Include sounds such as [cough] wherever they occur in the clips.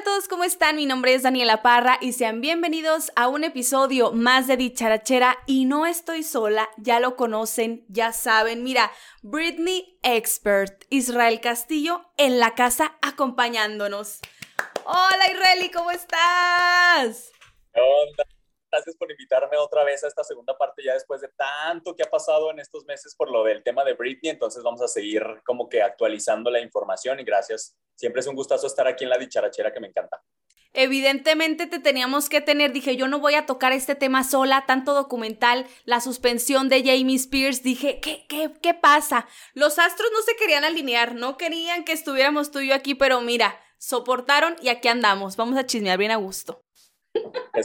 Hola a todos, ¿cómo están? Mi nombre es Daniela Parra y sean bienvenidos a un episodio más de Dicharachera y no estoy sola, ya lo conocen, ya saben, mira, Britney Expert, Israel Castillo en la casa acompañándonos. Hola Israeli, ¿cómo estás? Hola, gracias por invitarme otra vez a esta segunda parte ya después de tanto que ha pasado en estos meses por lo del tema de Britney, entonces vamos a seguir como que actualizando la información y gracias. Siempre es un gustazo estar aquí en la dicharachera que me encanta. Evidentemente te teníamos que tener, dije, yo no voy a tocar este tema sola, tanto documental, la suspensión de Jamie Spears, dije, ¿qué, qué, qué pasa? Los astros no se querían alinear, no querían que estuviéramos tú y yo aquí, pero mira, soportaron y aquí andamos, vamos a chismear bien a gusto. Que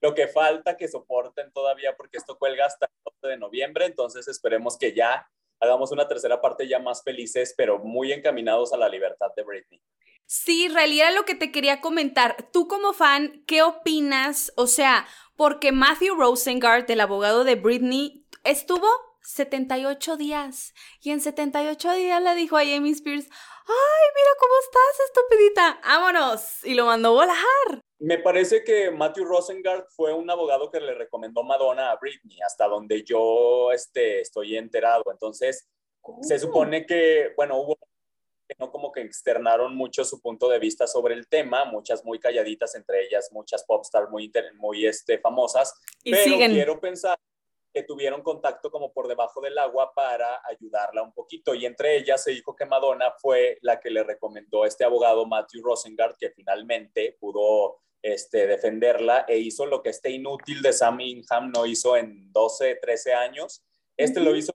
lo que falta que soporten todavía porque esto cuelga hasta el 12 de noviembre, entonces esperemos que ya hagamos una tercera parte ya más felices, pero muy encaminados a la libertad de Britney. Sí, realidad lo que te quería comentar. Tú como fan, ¿qué opinas? O sea, porque Matthew Rosengart, el abogado de Britney, estuvo 78 días y en 78 días le dijo a Jamie Spears, ay, mira cómo estás, estupidita, vámonos, y lo mandó volar. Me parece que Matthew Rosengart fue un abogado que le recomendó Madonna a Britney, hasta donde yo este, estoy enterado. Entonces, se oh. supone que, bueno, hubo no como que externaron mucho su punto de vista sobre el tema, muchas muy calladitas, entre ellas muchas popstars muy, muy este, famosas, y pero quiero pensar que tuvieron contacto como por debajo del agua para ayudarla un poquito. Y entre ellas se dijo que Madonna fue la que le recomendó a este abogado Matthew Rosengart que finalmente pudo este, defenderla e hizo lo que este inútil de Sam Ingham no hizo en 12, 13 años. Este lo hizo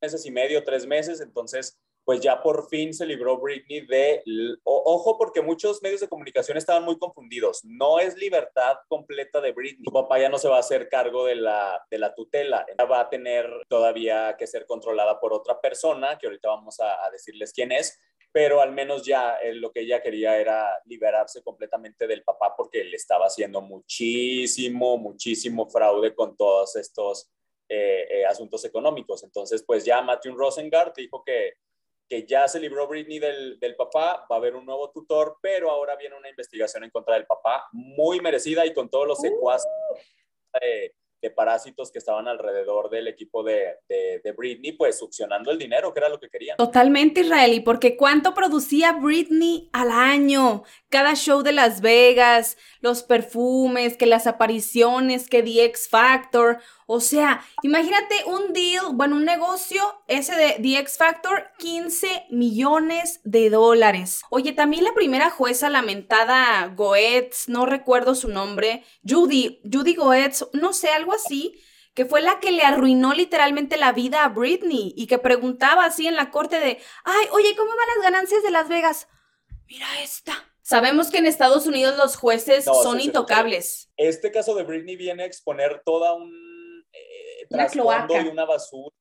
meses y medio, tres meses, entonces pues ya por fin se libró Britney de, ojo porque muchos medios de comunicación estaban muy confundidos, no es libertad completa de Britney, su papá ya no se va a hacer cargo de la, de la tutela, ella va a tener todavía que ser controlada por otra persona, que ahorita vamos a, a decirles quién es, pero al menos ya eh, lo que ella quería era liberarse completamente del papá porque le estaba haciendo muchísimo, muchísimo fraude con todos estos eh, eh, asuntos económicos. Entonces, pues ya Matthew Rosengart dijo que que ya se libró Britney del, del, papá, va a haber un nuevo tutor, pero ahora viene una investigación en contra del papá muy merecida y con todos los secuaces de, de, parásitos que estaban alrededor del equipo de, de, de, Britney, pues succionando el dinero, que era lo que querían. Totalmente, Israeli, porque ¿cuánto producía Britney al año? Cada show de Las Vegas, los perfumes, que las apariciones, que The X Factor. O sea, imagínate un deal, bueno, un negocio, ese de The X Factor, 15 millones de dólares. Oye, también la primera jueza lamentada, Goetz, no recuerdo su nombre, Judy, Judy Goetz, no sé, algo así, que fue la que le arruinó literalmente la vida a Britney y que preguntaba así en la corte de, ay, oye, ¿cómo van las ganancias de Las Vegas? Mira esta. Sabemos que en Estados Unidos los jueces son intocables. Este caso de Britney viene a exponer toda un trasfondo y una basura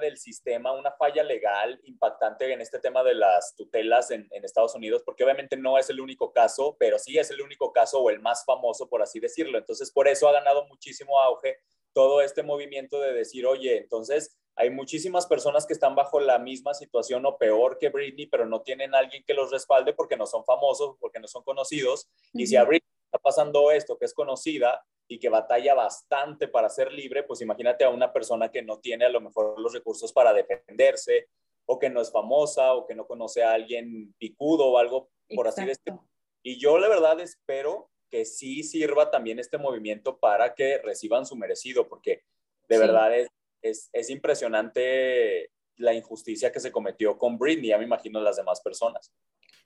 del sistema, una falla legal impactante en este tema de las tutelas en, en, Estados Unidos, porque obviamente no es el único caso, pero sí es el único caso o el más famoso, por así decirlo. Entonces, por eso ha ganado muchísimo auge todo este movimiento de decir, oye, entonces hay muchísimas personas que están bajo la misma situación o peor que Britney, pero no tienen alguien que los respalde porque no son famosos, porque no son conocidos. Y si a Britney está pasando esto, que es conocida, y que batalla bastante para ser libre, pues imagínate a una persona que no tiene a lo mejor los recursos para defenderse o que no es famosa o que no conoce a alguien picudo o algo por así decirlo. Y yo la verdad espero que sí sirva también este movimiento para que reciban su merecido, porque de verdad es, es, es, impresionante la injusticia que se cometió con Britney, ya me imagino las demás personas.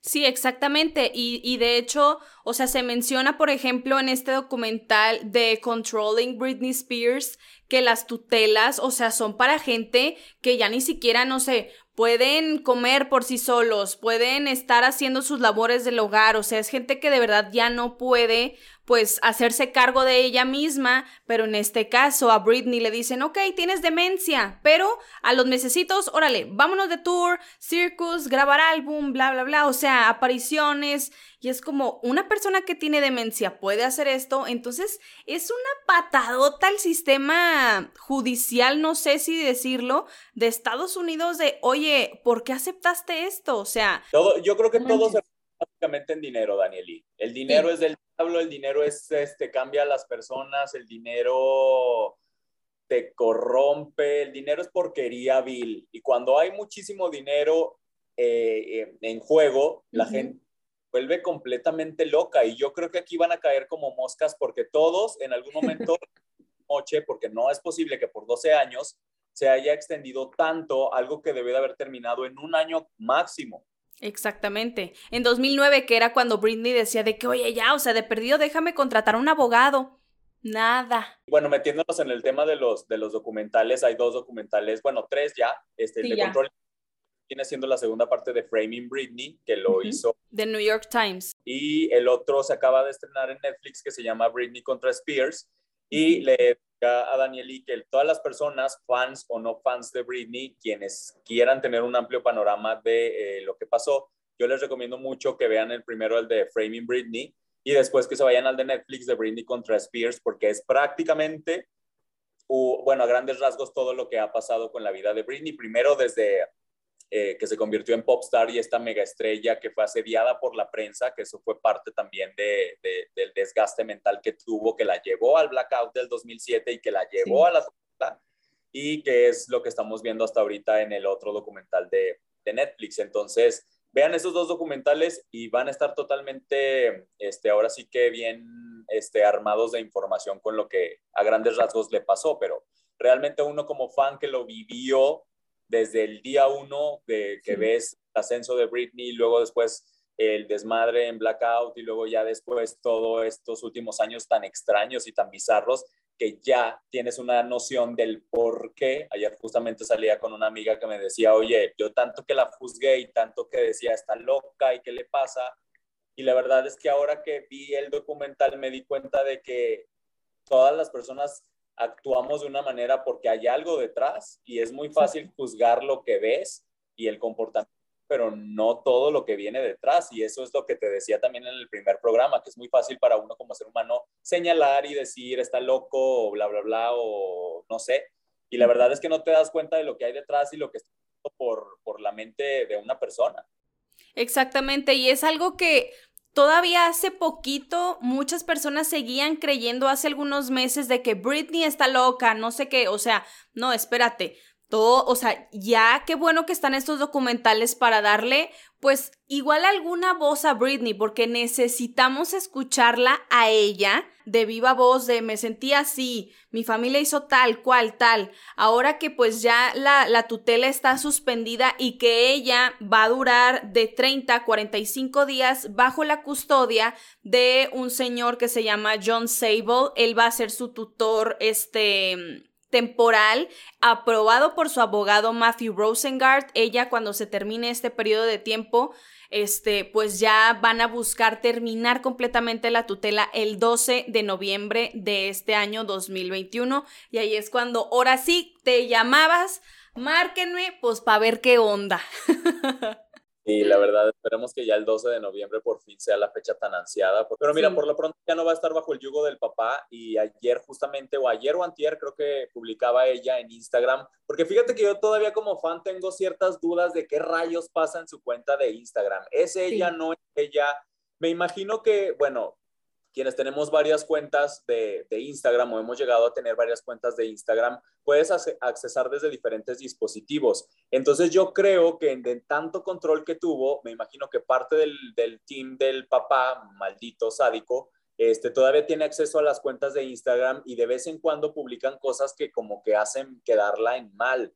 Sí, exactamente. Y, y, de hecho, o sea, se menciona, por ejemplo, en este documental de Controlling Britney Spears, que las tutelas, o sea, son para gente que ya ni siquiera, no sé, pueden comer por sí solos, pueden estar haciendo sus labores del hogar, o sea, es gente que de verdad ya no puede pues hacerse cargo de ella misma, pero en este caso a Britney le dicen, ok, tienes demencia, pero a los necesitos, órale, vámonos de tour, circus, grabar álbum, bla, bla, bla, o sea, apariciones, y es como una persona que tiene demencia puede hacer esto, entonces es una patadota al sistema judicial, no sé si decirlo, de Estados Unidos de, oye, ¿por qué aceptaste esto? O sea... Todo, yo creo que todos básicamente en dinero, Danieli. El dinero es del diablo, el dinero es, este, cambia a las personas, el dinero te corrompe, el dinero es porquería vil. Y cuando hay muchísimo dinero eh, eh, en juego, la gente vuelve completamente loca. Y yo creo que aquí van a caer como moscas porque todos en algún momento, [laughs] noche, porque no es posible que por 12 años se haya extendido tanto algo que debe de haber terminado en un año máximo. Exactamente. En 2009, que era cuando Britney decía de que, oye, ya, o sea, de perdido déjame contratar a un abogado. Nada. Bueno, metiéndonos en el tema de los, de los documentales, hay dos documentales, bueno, tres ya. Este, el de Control viene siendo la segunda parte de Framing Britney, que lo hizo. The New York Times. Y el otro se acaba de estrenar en Netflix, que se llama Britney contra Spears. Y le a Danieli que todas las personas, fans o no fans de Britney, quienes quieran tener un amplio panorama de eh, lo que pasó, yo les recomiendo mucho que vean el primero, el de Framing Britney, y después que se vayan al de Netflix de Britney contra Spears, porque es prácticamente, bueno, a grandes rasgos todo lo que ha pasado con la vida de Britney. Primero desde eh, que se convirtió en popstar y esta mega estrella que fue asediada por la prensa, que eso fue parte también de, del desgaste mental que tuvo, que la llevó al blackout del 2007 y que la llevó a la y que es lo que estamos viendo hasta ahorita en el otro documental de, de, Netflix. Entonces, vean esos dos documentales y van a estar totalmente, este, ahora sí que bien este, armados de información con lo que a grandes rasgos le pasó, pero realmente uno como fan que lo vivió desde el día uno de que ves el ascenso de Britney, luego después el desmadre en Blackout y luego ya después todos estos últimos años tan extraños y tan bizarros que ya tienes una noción del por qué. Ayer justamente salía con una amiga que me decía, oye, yo tanto que la juzgué y tanto que decía, está loca y qué le pasa. Y la verdad es que ahora que vi el documental me di cuenta de que todas las personas actuamos de una manera porque hay algo detrás y es muy fácil juzgar lo que ves y el comportamiento, pero no todo lo que viene detrás. Y eso es lo que te decía también en el primer programa, que es muy fácil para uno como ser humano señalar y decir está loco o bla, bla, bla, o no sé. Y la verdad es que no te das cuenta de lo que hay detrás y lo que está por, por la mente de una persona. Exactamente, y es algo que Todavía hace poquito muchas personas seguían creyendo hace algunos meses de que Britney está loca, no sé qué, o sea, no, espérate, todo, o sea, ya qué bueno que están estos documentales para darle, pues igual alguna voz a Britney, porque necesitamos escucharla a ella de viva voz, de me sentí así, mi familia hizo tal, cual, tal. Ahora que pues ya la, la tutela está suspendida y que ella va a durar de 30 a 45 días bajo la custodia de un señor que se llama John Sable, él va a ser su tutor, este temporal aprobado por su abogado Matthew Rosengart. Ella cuando se termine este periodo de tiempo, este, pues ya van a buscar terminar completamente la tutela el 12 de noviembre de este año 2021 y ahí es cuando ahora sí te llamabas, márquenme pues para ver qué onda. [laughs] Y la verdad, esperemos que ya el 12 de noviembre por fin sea la fecha tan ansiada. Pero mira, por lo pronto ya no va a estar bajo el yugo del papá. Y ayer justamente, o ayer o antier, creo que publicaba ella en Instagram. Porque fíjate que yo todavía como fan tengo ciertas dudas de qué rayos pasa en su cuenta de Instagram. ¿Es ella, no es ella? Me imagino que, bueno, quienes tenemos varias cuentas de, Instagram o hemos llegado a tener varias cuentas de Instagram, puedes accesar desde diferentes dispositivos. Entonces yo creo que en tanto control que tuvo, me imagino que parte del, team del papá, maldito sádico, este, todavía tiene acceso a las cuentas de Instagram y de vez en cuando publican cosas que como que hacen quedarla en mal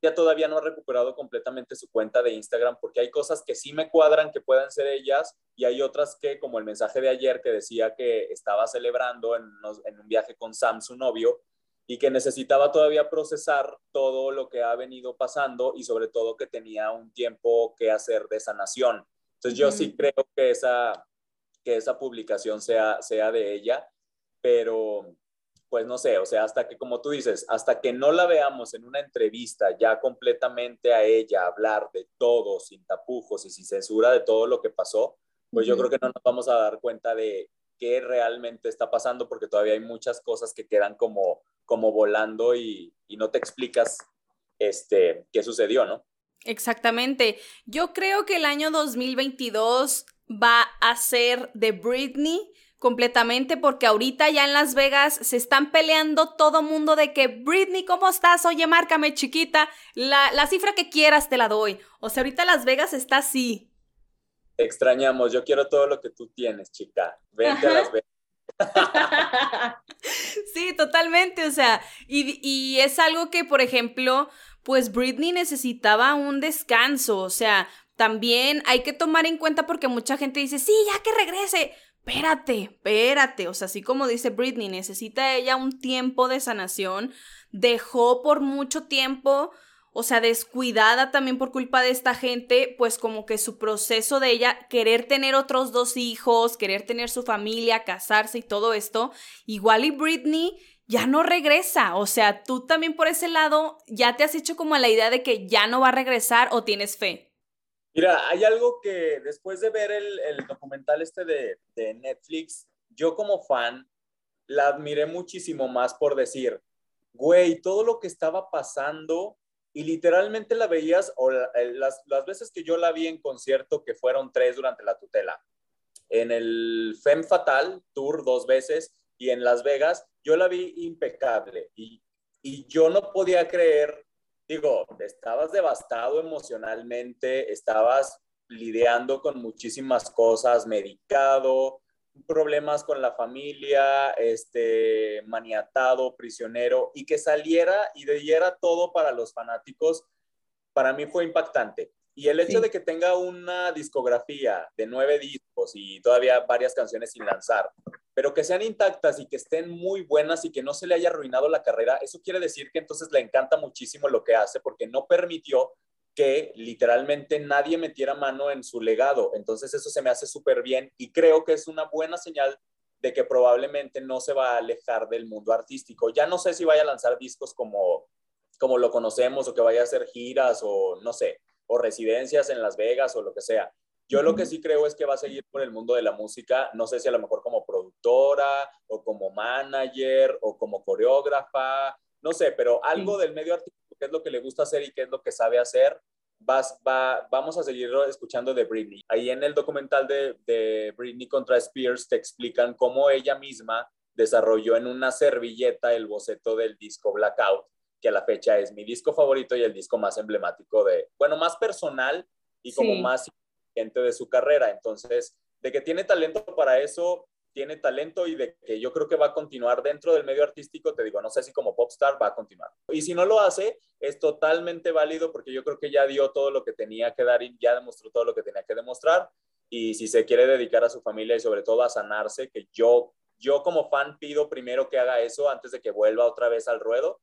ya todavía no ha recuperado completamente su cuenta de Instagram porque hay cosas que sí me cuadran que puedan ser ellas y hay otras que, como el mensaje de ayer que decía que estaba celebrando en, un viaje con Sam, su novio, y que necesitaba todavía procesar todo lo que ha venido pasando y sobre todo que tenía un tiempo que hacer de sanación. Entonces yo sí creo que esa, que esa publicación sea, sea de ella, pero pues no sé, o sea, hasta que, como tú dices, hasta que no la veamos en una entrevista ya completamente a ella hablar de todo, sin tapujos y sin censura de todo lo que pasó, pues yo creo que no nos vamos a dar cuenta de qué realmente está pasando, porque todavía hay muchas cosas que quedan como, como volando y, y no te explicas este, qué sucedió, ¿no? Exactamente. Yo creo que el año 2022 va a ser de Britney completamente porque ahorita ya en Las Vegas se están peleando todo mundo de que Britney, ¿cómo estás? Oye, márcame chiquita, la, la cifra que quieras te la doy. O sea, ahorita Las Vegas está así. Te extrañamos, yo quiero todo lo que tú tienes, chica. Vente a Las Vegas. [laughs] sí, totalmente, o sea, y, y es algo que, por ejemplo, pues Britney necesitaba un descanso, o sea, también hay que tomar en cuenta porque mucha gente dice, sí, ya que regrese, espérate, espérate, o sea, así como dice Britney, necesita ella un tiempo de sanación, dejó por mucho tiempo, o sea, descuidada también por culpa de esta gente, pues como que su proceso de ella querer tener otros dos hijos, querer tener su familia, casarse y todo esto, igual y Britney ya no regresa, o sea, tú también por ese lado ya te has hecho como la idea de que ya no va a regresar o tienes fe. Mira, hay algo que después de ver el, documental este de, de, Netflix, yo como fan la admiré muchísimo más por decir, güey, todo lo que estaba pasando y literalmente la veías, o las, las veces que yo la vi en concierto, que fueron tres durante la tutela, en el Femme Fatal Tour dos veces y en Las Vegas, yo la vi impecable y, y yo no podía creer digo, estabas devastado emocionalmente, estabas lidiando con muchísimas cosas, medicado, problemas con la familia, este, maniatado, prisionero, y que saliera y diera todo para los fanáticos, para mí fue impactante. Y el hecho de que tenga una discografía de nueve discos y todavía varias canciones sin lanzar, pero que sean intactas y que estén muy buenas y que no se le haya arruinado la carrera, eso quiere decir que entonces le encanta muchísimo lo que hace porque no permitió que literalmente nadie metiera mano en su legado. Entonces eso se me hace súper bien y creo que es una buena señal de que probablemente no se va a alejar del mundo artístico. Ya no sé si vaya a lanzar discos como, como lo conocemos o que vaya a hacer giras o no sé, o residencias en Las Vegas o lo que sea. Yo lo que sí creo es que va a seguir por el mundo de la música, no sé si a lo mejor como productora o como manager o como coreógrafa, no sé, pero algo del medio artístico, qué es lo que le gusta hacer y qué es lo que sabe hacer, vas, va, vamos a seguir escuchando de Britney. Ahí en el documental de, de Britney contra Spears te explican cómo ella misma desarrolló en una servilleta el boceto del disco Blackout, que a la fecha es mi disco favorito y el disco más emblemático de, bueno, más personal y como más de su carrera. Entonces, de que tiene talento para eso, tiene talento y de que yo creo que va a continuar dentro del medio artístico, te digo, no sé si como popstar va a continuar. Y si no lo hace, es totalmente válido porque yo creo que ya dio todo lo que tenía que dar y ya demostró todo lo que tenía que demostrar. Y si se quiere dedicar a su familia y sobre todo a sanarse, que yo, yo como fan pido primero que haga eso antes de que vuelva otra vez al ruedo,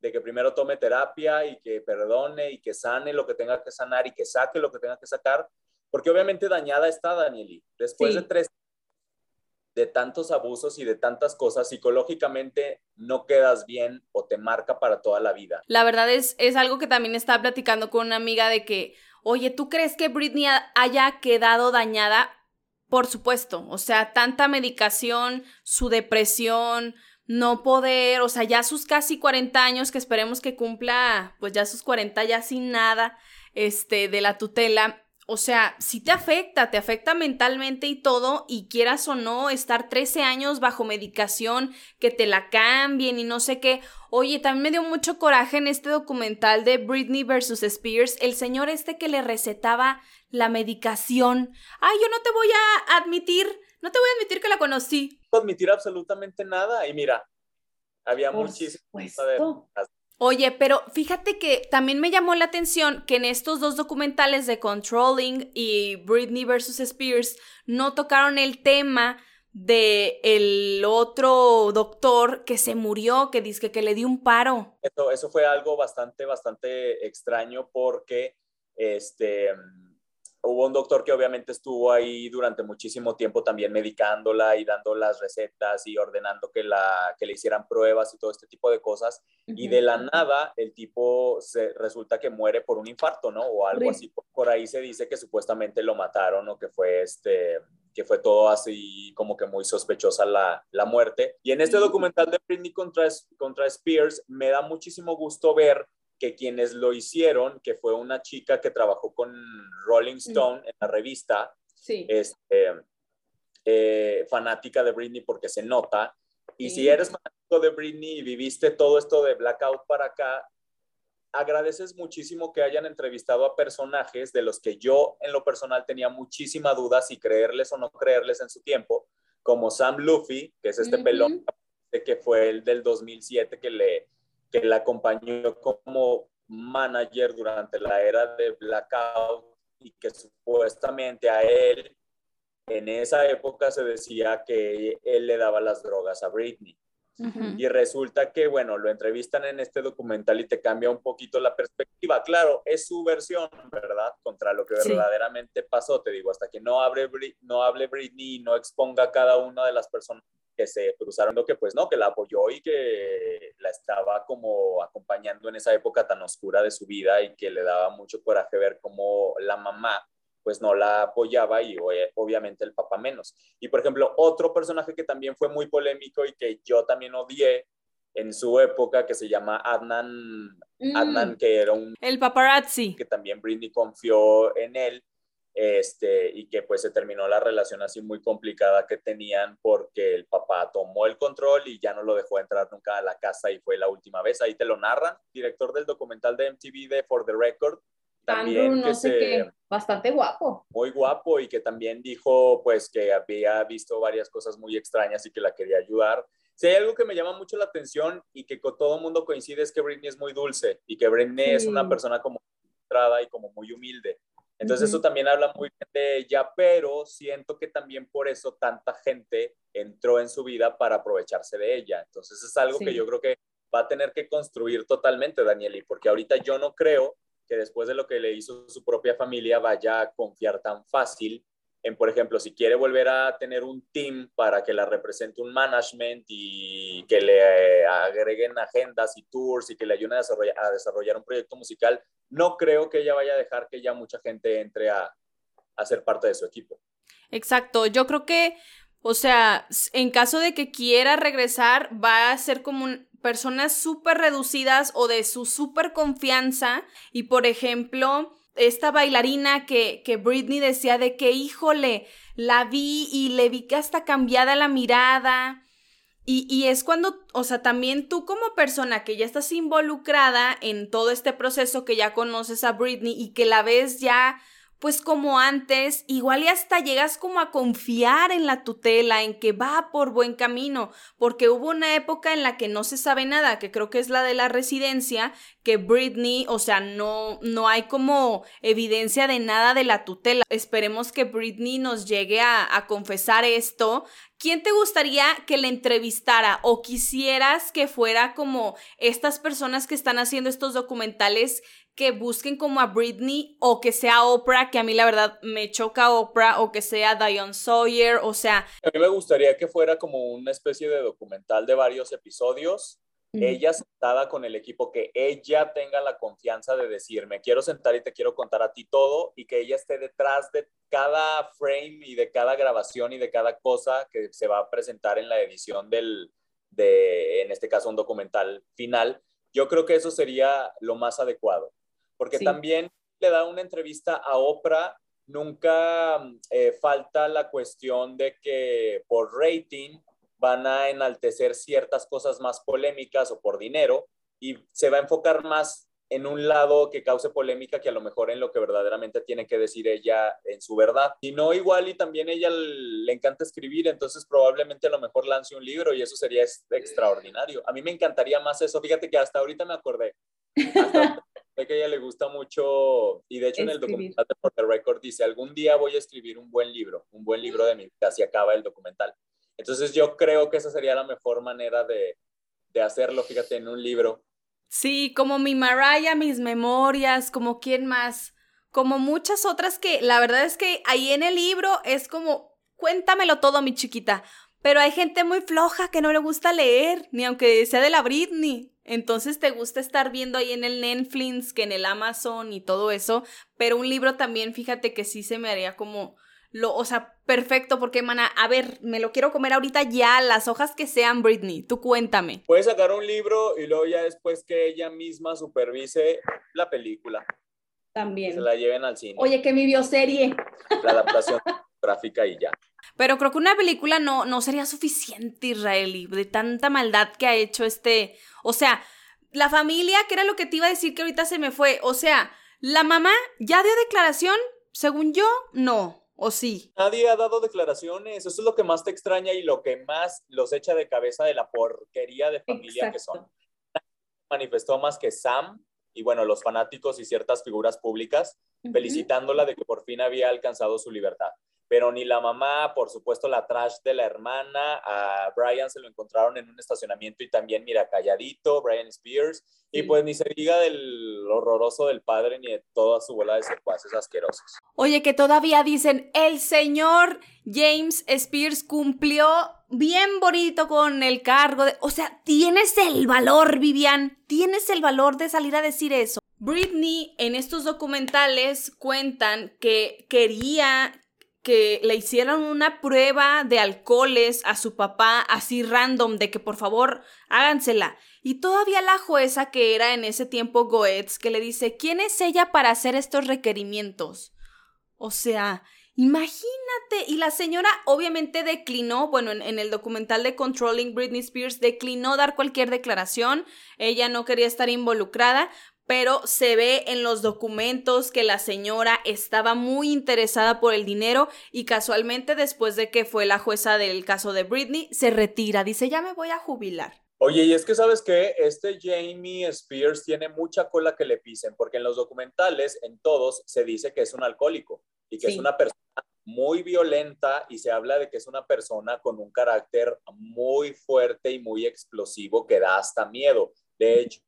de que primero tome terapia y que perdone y que sane lo que tenga que sanar y que saque lo que tenga que sacar porque obviamente dañada está Danieli. Después de tres de tantos abusos y de tantas cosas, psicológicamente no quedas bien o te marca para toda la vida. La verdad es, es algo que también estaba platicando con una amiga de que, oye, ¿tú crees que Britney haya quedado dañada? Por supuesto, o sea, tanta medicación, su depresión, no poder, o sea, ya sus casi 40 años, que esperemos que cumpla, pues ya sus 40 ya sin nada, este, de la tutela, o sea, sí te afecta, te afecta mentalmente y todo, y quieras o no, estar 13 años bajo medicación, que te la cambien y no sé qué. Oye, también me dio mucho coraje en este documental de Britney versus Spears, el señor este que le recetaba la medicación. Ay, yo no te voy a admitir, no te voy a admitir que la conocí. No admitir absolutamente nada, y mira, había muchísimo Oye, pero fíjate que también me llamó la atención que en estos dos documentales de Controlling y Britney vs. Spears no tocaron el tema de el otro doctor que se murió, que dice que le dio un paro. Eso, eso fue algo bastante, bastante extraño porque este hubo un doctor que obviamente estuvo ahí durante muchísimo tiempo también medicándola y dando las recetas y ordenando que, la, que le hicieran pruebas y todo este tipo de cosas. Y de la nada el tipo se, resulta que muere por un infarto, ¿no? O algo así. Por ahí se dice que supuestamente lo mataron o que fue este que fue todo así como que muy sospechosa la, la muerte. Y en este documental de Britney contra, contra Spears me da muchísimo gusto ver que quienes lo hicieron, que fue una chica que trabajó con Rolling mm. Stone en la revista, este, eh, fanática de Britney porque se nota, y si eres fanático de Britney y viviste todo esto de Blackout para acá, agradeces muchísimo que hayan entrevistado a personajes de los que yo en lo personal tenía muchísima duda si creerles o no creerles en su tiempo, como Sam Luffy, que es este pelón que fue el del 2007 que le, que le acompañó como manager durante la era de Blackout y que supuestamente a él en esa época se decía que él le daba las drogas a Britney. Y resulta que, bueno, lo entrevistan en este documental y te cambia un poquito la perspectiva. Claro, es su versión, ¿verdad? Contra lo que verdaderamente pasó. Te digo, hasta que no hable, no hable Britney y no exponga a cada una de las personas que se cruzaron, lo que pues no, que la apoyó y que la estaba como acompañando en esa época tan oscura de su vida y que le daba mucho coraje ver cómo la mamá pues no la apoyaba y obviamente el papá menos. Y por ejemplo, otro personaje que también fue muy polémico y que yo también odié en su época, que se llama Adnan, mm. Adnan que era un... El paparazzi. Que también Britney confió en él. Este, y que pues se terminó la relación así muy complicada que tenían porque el papá tomó el control y ya no lo dejó entrar nunca a la casa y fue la última vez. Ahí te lo narran, director del documental de MTV de For the Record, también no sé qué, bastante guapo. Muy guapo y que también dijo pues que había visto varias cosas muy extrañas y que la quería ayudar. Si hay algo que me llama mucho la atención y que con todo el mundo coincide es que Britney es muy dulce y que Britney es una persona como entrada y como muy humilde. Entonces eso también habla muy bien de ella, pero siento que también por eso tanta gente entró en su vida para aprovecharse de ella. Entonces es algo que yo creo que va a tener que construir totalmente, Danieli, porque ahorita yo no creo que después de lo que le hizo su propia familia vaya a confiar tan fácil en, por ejemplo, si quiere volver a tener un team para que la represente un management y que le agreguen agendas y tours y que le ayuden a desarrollar, a desarrollar un proyecto musical, no creo que ella vaya a dejar que ya mucha gente entre a, a ser parte de su equipo. Exacto, yo creo que, o sea, en caso de que quiera regresar, va a ser como personas súper reducidas o de su súper confianza. Y por ejemplo, esta bailarina que, que Britney decía de que, híjole, la vi y le vi que hasta cambiada la mirada. Y, y, es cuando, o sea, también tú como persona que ya estás involucrada en todo este proceso, que ya conoces a Britney y que la ves ya pues como antes, igual y hasta llegas como a confiar en la tutela, en que va por buen camino, porque hubo una época en la que no se sabe nada, que creo que es la de la residencia, que Britney, o sea, no, no hay como evidencia de nada de la tutela. Esperemos que Britney nos llegue a, confesar esto. ¿Quién te gustaría que le entrevistara o quisieras que fuera como estas personas que están haciendo estos documentales que busquen como a Britney o que sea Oprah, que a mí la verdad me choca Oprah, o que sea Diane Sawyer, o sea... A mí me gustaría que fuera como una especie de documental de varios episodios, ella sentada con el equipo, que ella tenga la confianza de decir, me quiero sentar y te quiero contar a ti todo, y que ella esté detrás de cada frame y de cada grabación y de cada cosa que se va a presentar en la edición del, de, en este caso, un documental final. Yo creo que eso sería lo más adecuado porque también le da una entrevista a Oprah, nunca eh, falta la cuestión de que por rating van a enaltecer ciertas cosas más polémicas o por dinero y se va a enfocar más en un lado que cause polémica que a lo mejor en lo que verdaderamente tiene que decir ella en su verdad. Si no, igual y también ella le encanta escribir, entonces probablemente a lo mejor lance un libro y eso sería extraordinario. A mí me encantaría más eso. Fíjate que hasta ahorita me acordé. Hasta que a ella le gusta mucho, y de hecho en el documental de the Record dice, algún día voy a escribir un buen libro, un buen libro de mi vida, así acaba el documental. Entonces yo creo que esa sería la mejor manera de, de hacerlo, fíjate, en un libro. Sí, como mi Mariah, mis memorias, como quién más, como muchas otras que la verdad es que ahí en el libro es como, cuéntamelo todo, mi chiquita. Pero hay gente muy floja que no le gusta leer, ni aunque sea de la Britney. Entonces te gusta estar viendo ahí en el Netflix, que en el Amazon y todo eso, pero un libro también, fíjate que sí se me haría como lo, o sea, perfecto, porque, mana, a ver, me lo quiero comer ahorita ya, las hojas que sean, Britney, tú cuéntame. Puedes sacar un libro y luego ya después que ella misma supervise la película. También. se la lleven al cine. Oye, que mi bioserie. La adaptación [laughs] gráfica y ya. Pero creo que una película no, no sería suficiente, Israeli, de tanta maldad que ha hecho este. O sea, la familia, que era lo que te iba a decir que ahorita se me fue. O sea, la mamá ya dio declaración, según yo, no. ¿O sí? Nadie ha dado declaraciones. Eso es lo que más te extraña y lo que más los echa de cabeza de la porquería de familia que son. Manifestó más que Sam y bueno, los fanáticos y ciertas figuras públicas felicitándola de que por fin había alcanzado su libertad pero ni la mamá, por supuesto la trash de la hermana, a Brian se lo encontraron en un estacionamiento y también, mira, calladito, Brian Spears, y pues ni se diga del horroroso del padre ni de toda su bola de secuaces asquerosos. Oye, que todavía dicen, el señor James Spears cumplió bien bonito con el cargo de... O sea, tienes el valor, Vivian, tienes el valor de salir a decir eso. Britney en estos documentales cuentan que quería que le hicieron una prueba de alcoholes a su papá así random de que por favor hágansela. Y todavía la jueza que era en ese tiempo Goetz que le dice, ¿quién es ella para hacer estos requerimientos? O sea, imagínate. Y la señora obviamente declinó, bueno, en, en, el documental de Controlling Britney Spears, declinó dar cualquier declaración. Ella no quería estar involucrada, pero se ve en los documentos que la señora estaba muy interesada por el dinero y casualmente después de que fue la jueza del caso de Britney, se retira, dice, ya me voy a jubilar. Oye, y es que sabes que este Jamie Spears tiene mucha cola que le pisen, porque en los documentales, en todos, se dice que es un alcohólico y que es una persona muy violenta y se habla de que es una persona con un carácter muy fuerte y muy explosivo que da hasta miedo. De hecho,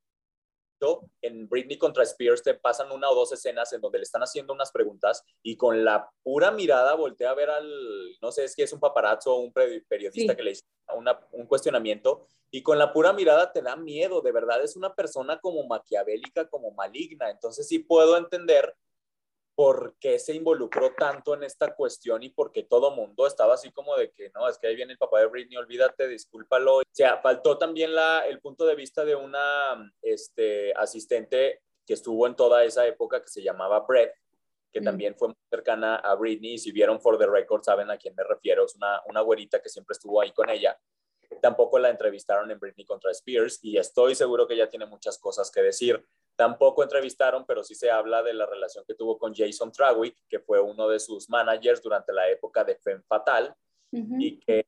en Britney contra Spears te pasan una o dos escenas en donde le están haciendo unas preguntas y con la pura mirada voltea a ver al, no sé, es que es un paparazzo o un periodista que le hizo un cuestionamiento y con la pura mirada te da miedo, de verdad es una persona como maquiavélica, como maligna, entonces sí puedo entender por qué se involucró tanto en esta cuestión y por qué todo mundo estaba así como de que, no, es que ahí viene el papá de Britney, olvídate, discúlpalo. O sea, faltó también la, el punto de vista de una este, asistente que estuvo en toda esa época que se llamaba Brett, que mm. también fue muy cercana a Britney, y si vieron For the Record saben a quién me refiero, es una, una güerita que siempre estuvo ahí con ella. Tampoco la entrevistaron en Britney contra Spears y estoy seguro que ella tiene muchas cosas que decir. Tampoco entrevistaron, pero sí se habla de la relación que tuvo con Jason Trawick, que fue uno de sus managers durante la época de Femme Fatal, y que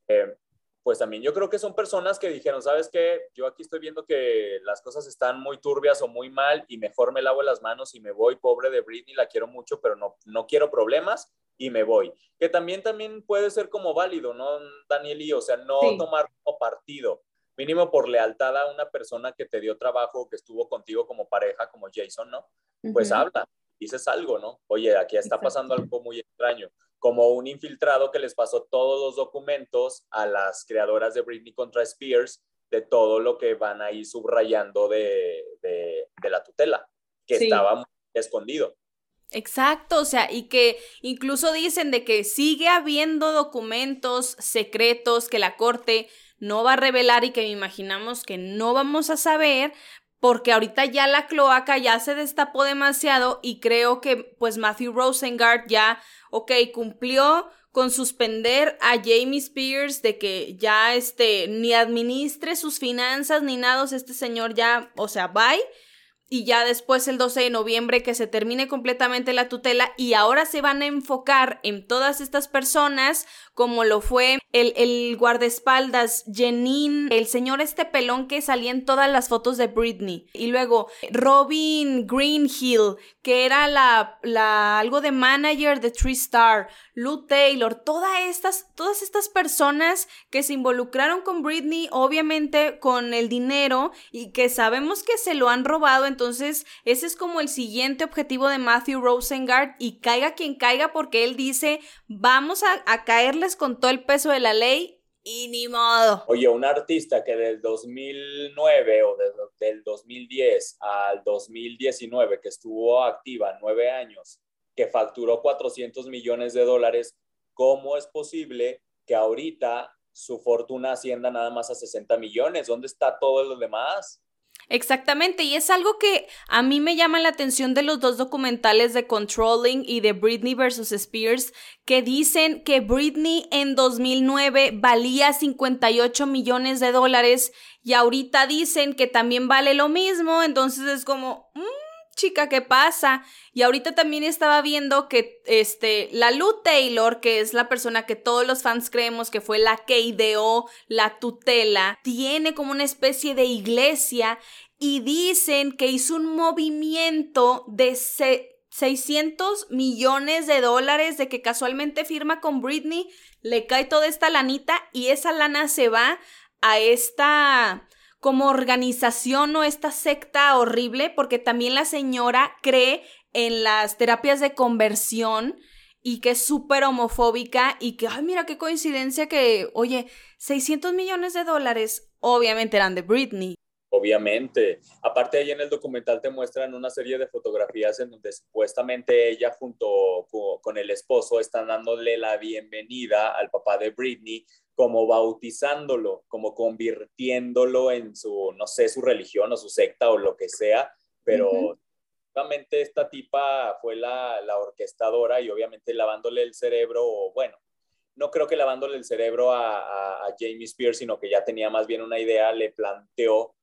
pues también yo creo que son personas que dijeron, sabes qué, yo aquí estoy viendo que las cosas están muy turbias o muy mal y mejor me lavo las manos y me voy, pobre de Britney, la quiero mucho, pero no, no quiero problemas y me voy. Que también, también puede ser como válido, ¿no, Daniel? Y, o sea, no tomar como partido mínimo por lealtad a una persona que te dio trabajo, que estuvo contigo como pareja, como Jason, ¿no? Pues habla, dices algo, ¿no? Oye, aquí está pasando algo muy extraño. Como un infiltrado que les pasó todos los documentos a las creadoras de Britney contra Spears de todo lo que van ahí subrayando de, de, la tutela, que estaba muy escondido. Exacto, o sea, y que incluso dicen de que sigue habiendo documentos secretos que la corte no va a revelar y que me imaginamos que no vamos a saber porque ahorita ya la cloaca ya se destapó demasiado y creo que pues Matthew Rosengard ya, ok, cumplió con suspender a Jamie Spears de que ya este ni administre sus finanzas ni nada, este señor ya, o sea, bye y ya después el 12 de noviembre que se termine completamente la tutela y ahora se van a enfocar en todas estas personas como lo fue el, el guardaespaldas Janine, el señor este pelón que salía en todas las fotos de Britney y luego Robin Greenhill que era la, la algo de manager de Tree Star, Lou Taylor, todas estas, todas estas personas que se involucraron con Britney obviamente con el dinero y que sabemos que se lo han robado ese es como el siguiente objetivo de Matthew Rosengard y caiga quien caiga porque él dice, vamos a, caerles con todo el peso de la ley y ni modo. Oye, un artista que del 2009 o del 2010 al 2019, que estuvo activa nueve años, que facturó 400 millones de dólares, ¿cómo es posible que ahorita su fortuna ascienda nada más a 60 millones? ¿Dónde está todo lo demás? Exactamente, y es algo que a mí me llama la atención de los dos documentales de Controlling y de Britney versus Spears, que dicen que Britney en 2009 valía 58 millones de dólares y ahorita dicen que también vale lo mismo, entonces es como, mm, chica, ¿qué pasa? Y ahorita también estaba viendo que este, la Lou Taylor, que es la persona que todos los fans creemos que fue la que ideó la tutela, tiene como una especie de iglesia y dicen que hizo un movimiento de 600 millones de dólares de que casualmente firma con Britney, le cae toda esta lanita y esa lana se va a esta como organización o esta secta horrible, porque también la señora cree en las terapias de conversión y que es súper homofóbica y que, ay, mira qué coincidencia que, oye, 600 millones de dólares obviamente eran de Britney. Obviamente. Aparte, ahí en el documental te muestran una serie de fotografías en donde supuestamente ella junto con el esposo están dándole la bienvenida al papá de Britney como bautizándolo, como convirtiéndolo en su, no sé, su religión o su secta o lo que sea, pero obviamente esta tipa fue la, la, orquestadora y obviamente lavándole el cerebro, o bueno, no creo que lavándole el cerebro a, a, Jamie Spears, sino que ya tenía más bien una idea, le planteó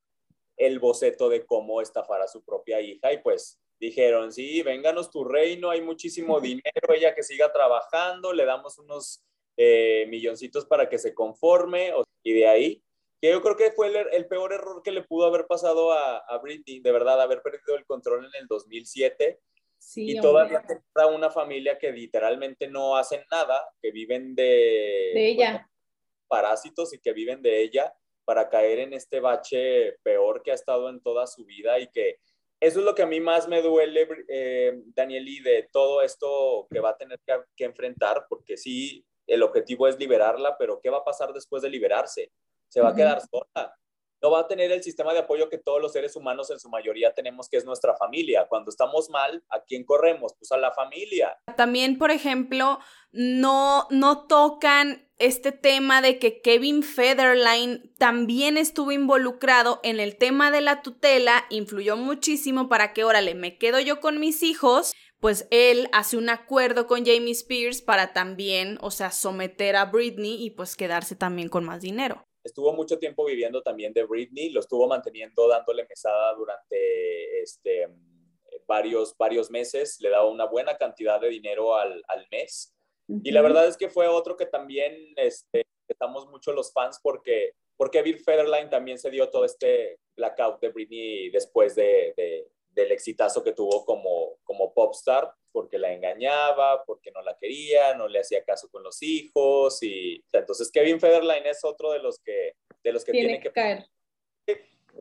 el boceto de cómo estafar a su propia hija y pues dijeron, sí, vénganos tu reino, hay muchísimo dinero, ella que siga trabajando, le damos unos eh, milloncitos para que se conforme, y de ahí, que yo creo que fue el, peor error que le pudo haber pasado a, a, Britney, de verdad, haber perdido el control en el 2007. Sí, y todavía tener una familia que literalmente no hacen nada, que viven de, ella. parásitos y que viven de ella para caer en este bache peor que ha estado en toda su vida y que eso es lo que a mí más me duele, eh, Danieli, de todo esto que va a tener que, que, enfrentar, porque sí, el objetivo es liberarla, pero ¿qué va a pasar después de liberarse? Se va a quedar sola. No va a tener el sistema de apoyo que todos los seres humanos en su mayoría tenemos, que es nuestra familia. Cuando estamos mal, ¿a quién corremos? Pues a la familia. También, por ejemplo, no, no tocan este tema de que Kevin Federline también estuvo involucrado en el tema de la tutela, influyó muchísimo para que, órale, me quedo yo con mis hijos, pues él hace un acuerdo con Jamie Spears para también, o sea, someter a Britney y pues quedarse también con más dinero. Estuvo mucho tiempo viviendo también de Britney, lo estuvo manteniendo dándole mesada durante este, varios, varios meses, le daba una buena cantidad de dinero al, al mes. Y la verdad es que fue otro que también este, estamos mucho los fans porque, porque Bill Federline también se dio todo este blackout de Britney después de, del exitazo que tuvo como, como popstar, porque la engañaba, porque no la quería, no le hacía caso con los hijos. y Entonces Kevin Federline es otro de los que, de los que tiene, que caer.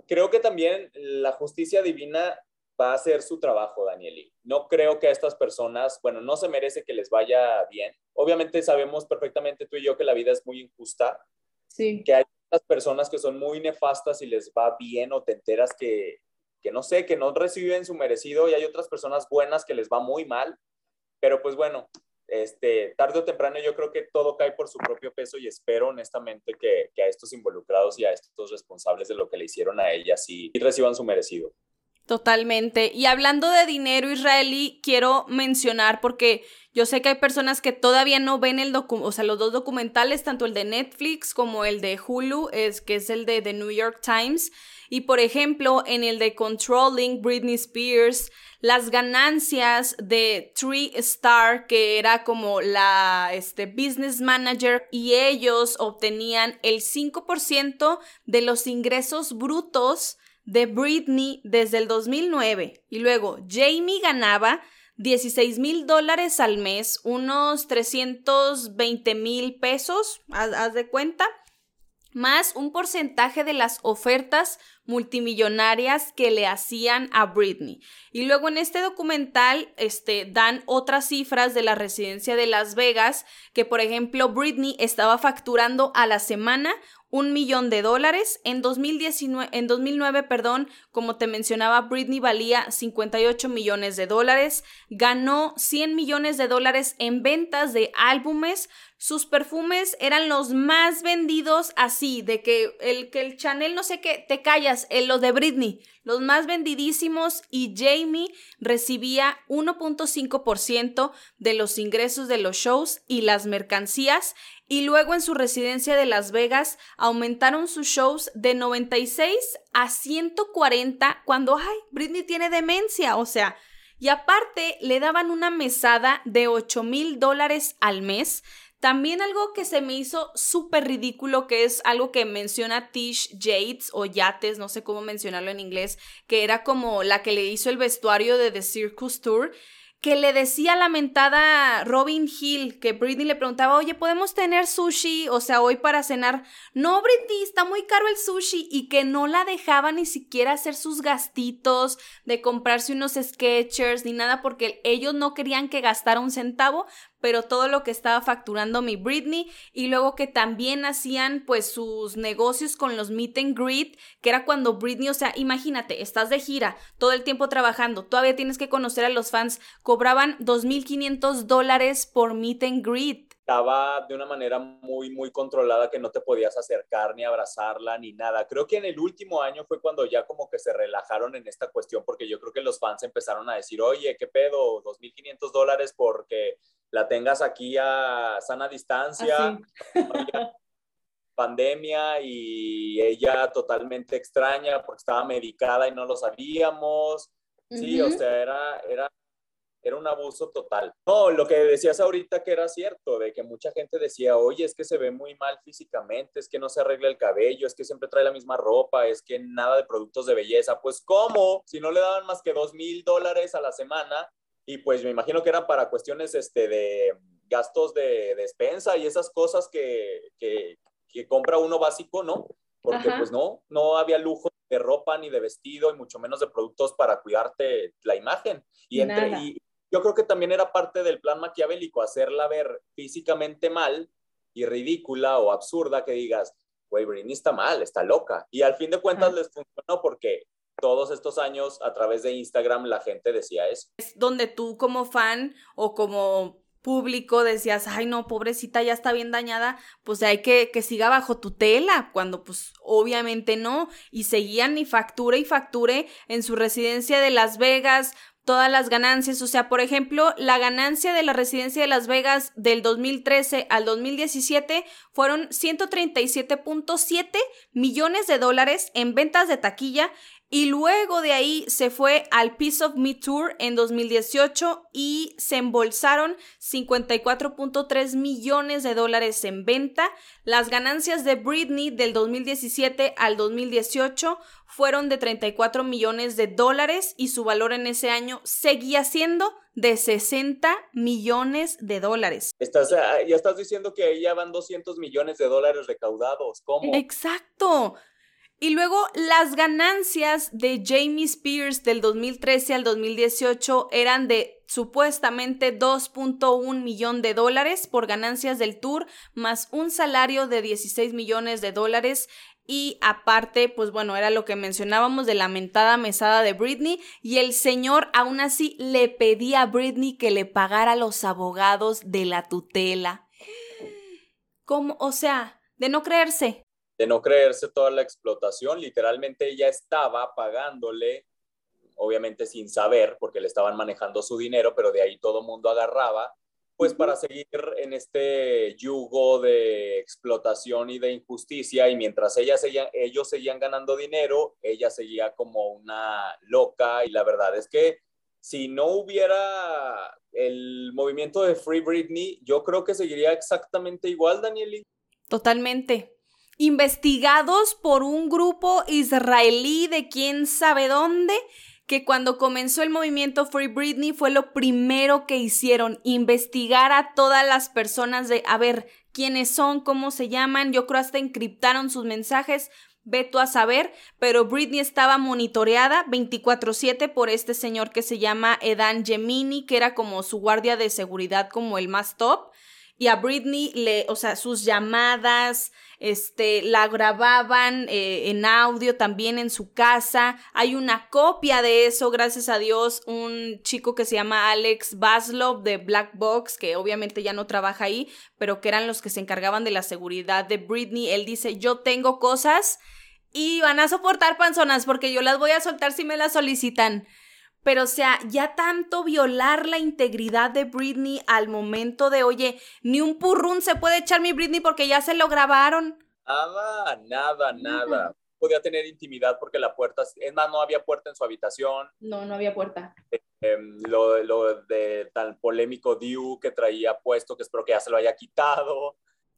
Creo que también la justicia divina va a hacer su trabajo, Danieli. No creo que a estas personas, bueno, no se merece que les vaya bien. Obviamente sabemos perfectamente tú y yo que la vida es muy injusta. Sí. Que hay otras personas que son muy nefastas y les va bien o te enteras que que no sé, que no reciben su merecido y hay otras personas buenas que les va muy mal, pero pues bueno, este, tarde o temprano yo creo que todo cae por su propio peso y espero honestamente que, que a estos involucrados y a estos responsables de lo que le hicieron a ella sí reciban su merecido. Totalmente. Y hablando de dinero israelí, quiero mencionar porque yo sé que hay personas que todavía no ven el docu o sea, los dos documentales, tanto el de Netflix como el de Hulu, es que es el de The New York Times. Y por ejemplo, en el de Controlling Britney Spears, las ganancias de Tree Star, que era como la este, business manager, y ellos obtenían el 5% de los ingresos brutos de Britney desde el 2009. Y luego Jamie ganaba 16 mil dólares al mes, unos 320 mil pesos, haz, de cuenta, más un porcentaje de las ofertas multimillonarias que le hacían a Britney. Y luego en este documental este, dan otras cifras de la residencia de Las Vegas, que por ejemplo Britney estaba facturando a la semana un millón de dólares. En, 2019, en 2009, perdón, como te mencionaba, Britney valía 58 millones de dólares. Ganó 100 millones de dólares en ventas de álbumes. Sus perfumes eran los más vendidos así, de que el, que el Chanel no sé qué, te callas, en los de Britney, los más vendidísimos y Jamie recibía 1.5% de los ingresos de los shows y las mercancías y luego en su residencia de Las Vegas aumentaron sus shows de 96 a 140 cuando, ay, Britney tiene demencia, o sea, y aparte le daban una mesada de 8 mil dólares al mes. También algo que se me hizo súper ridículo, que es algo que menciona Tish Yates o Yates, no sé cómo mencionarlo en inglés, que era como la que le hizo el vestuario de The Circus Tour, que le decía lamentada Robin Hill, que Britney le preguntaba, oye, ¿podemos tener sushi? O sea, hoy para cenar. No, Britney, está muy caro el sushi. Y que no la dejaba ni siquiera hacer sus gastitos de comprarse unos sketchers ni nada, porque ellos no querían que gastara un centavo, pero todo lo que estaba facturando mi Britney y luego que también hacían pues sus negocios con los meet and greet, que era cuando Britney, o sea, imagínate, estás de gira, todo el tiempo trabajando, todavía tienes que conocer a los fans, cobraban 2.500 dólares por meet and greet estaba de una manera muy, muy controlada que no te podías acercar ni abrazarla ni nada. Creo que en el último año fue cuando ya como que se relajaron en esta cuestión porque yo creo que los fans empezaron a decir, oye, ¿qué pedo? 2.500 dólares porque la tengas aquí a sana distancia. Ah, [laughs] pandemia y ella totalmente extraña porque estaba medicada y no lo sabíamos. Sí, o sea, era, era era un abuso total. No, lo que decías ahorita que era cierto, de que mucha gente decía, oye, es que se ve muy mal físicamente, es que no se arregla el cabello, es que siempre trae la misma ropa, es que nada de productos de belleza. Pues, ¿cómo? Si no le daban más que dos mil dólares a la semana, y pues me imagino que era para cuestiones este, de gastos de despensa y esas cosas que, que, compra uno básico, ¿no? Porque pues no, no había lujo de ropa ni de vestido y mucho menos de productos para cuidarte la imagen. Y, entre, y, yo creo que también era parte del plan maquiavélico, hacerla ver físicamente mal y ridícula o absurda que digas, güey, Britney está mal, está loca. Y al fin de cuentas les funcionó porque todos estos años a través de Instagram la gente decía eso. Es donde tú como fan o como público decías, ay no, pobrecita, ya está bien dañada, pues hay que que siga bajo tutela, cuando pues obviamente no, y seguían y facture y facture en su residencia de Las Vegas, todas las ganancias. O sea, por ejemplo, la ganancia de la residencia de Las Vegas del 2013 al 2017 fueron 137.7 millones de dólares en ventas de taquilla y luego de ahí se fue al Piece of Me Tour en 2018 y se embolsaron 54.3 millones de dólares en venta. Las ganancias de Britney del 2017 al 2018 fueron de 34 millones de dólares y su valor en ese año seguía siendo de 60 millones de dólares. Estás, ah, ya estás diciendo que ahí ya van 200 millones de dólares recaudados. ¿Cómo? Exacto. Y luego las ganancias de Jamie Spears del 2013 al 2018 eran de supuestamente 2.1 millón de dólares por ganancias del tour, más un salario de 16 millones de dólares. Y aparte, pues bueno, era lo que mencionábamos de la mentada mesada de Britney. Y el señor aún así le pedía a Britney que le pagara a los abogados de la tutela. ¿Cómo? O sea, de no creerse de no creerse toda la explotación. Literalmente ella estaba pagándole, obviamente sin saber, porque le estaban manejando su dinero, pero de ahí todo mundo agarraba, pues para seguir en este yugo de explotación y de injusticia. Y mientras ella ellos seguían ganando dinero, ella seguía como una loca. Y la verdad es que si no hubiera el movimiento de Free Britney, yo creo que seguiría exactamente igual, Danieli. Totalmente investigados por un grupo israelí de quién sabe dónde, que cuando comenzó el movimiento Free Britney fue lo primero que hicieron, investigar a todas las personas de, a ver, quiénes son, cómo se llaman, yo creo hasta encriptaron sus mensajes, Veto a saber, pero Britney estaba monitoreada 24/7 por este señor que se llama Edan Gemini, que era como su guardia de seguridad como el más top. Y a Britney le, o sea, sus llamadas, este, la grababan eh, en audio también en su casa. Hay una copia de eso, gracias a Dios, un chico que se llama Alex Baslov de Black Box, que obviamente ya no trabaja ahí, pero que eran los que se encargaban de la seguridad de Britney. Él dice, yo tengo cosas y van a soportar panzonas porque yo las voy a soltar si me las solicitan. Pero, o sea, ya tanto violar la integridad de Britney al momento de, oye, ni un purrún se puede echar mi Britney porque ya se lo grabaron. Nada, nada, nada. Podía tener intimidad porque la puerta, es más, no había puerta en su habitación. No, no había puerta. Em, lo, lo de tan polémico Diu que traía puesto, que espero que ya se lo haya quitado.